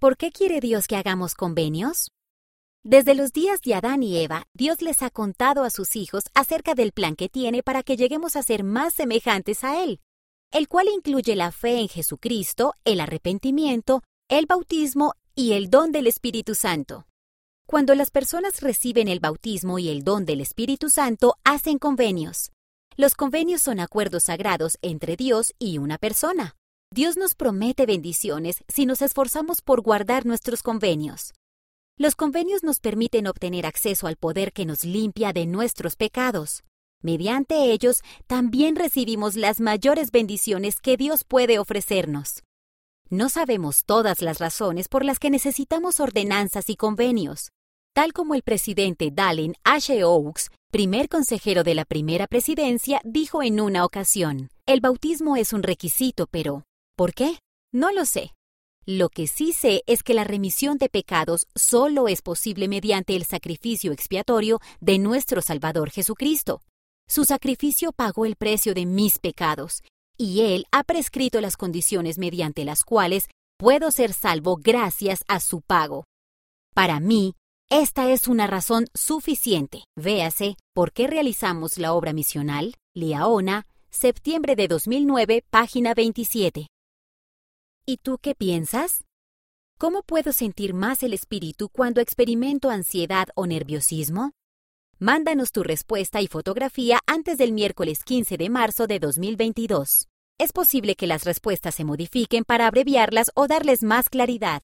¿Por qué quiere Dios que hagamos convenios? Desde los días de Adán y Eva, Dios les ha contado a sus hijos acerca del plan que tiene para que lleguemos a ser más semejantes a Él, el cual incluye la fe en Jesucristo, el arrepentimiento, el bautismo y el don del Espíritu Santo. Cuando las personas reciben el bautismo y el don del Espíritu Santo, hacen convenios. Los convenios son acuerdos sagrados entre Dios y una persona. Dios nos promete bendiciones si nos esforzamos por guardar nuestros convenios. Los convenios nos permiten obtener acceso al poder que nos limpia de nuestros pecados. Mediante ellos también recibimos las mayores bendiciones que Dios puede ofrecernos. No sabemos todas las razones por las que necesitamos ordenanzas y convenios. Tal como el presidente Dallin H. Oaks, primer consejero de la primera presidencia, dijo en una ocasión, el bautismo es un requisito, pero ¿por qué? No lo sé. Lo que sí sé es que la remisión de pecados solo es posible mediante el sacrificio expiatorio de nuestro Salvador Jesucristo. Su sacrificio pagó el precio de mis pecados, y Él ha prescrito las condiciones mediante las cuales puedo ser salvo gracias a su pago. Para mí, esta es una razón suficiente. Véase por qué realizamos la obra misional, Liaona, septiembre de 2009, página 27. ¿Y tú qué piensas? ¿Cómo puedo sentir más el espíritu cuando experimento ansiedad o nerviosismo? Mándanos tu respuesta y fotografía antes del miércoles 15 de marzo de 2022. Es posible que las respuestas se modifiquen para abreviarlas o darles más claridad.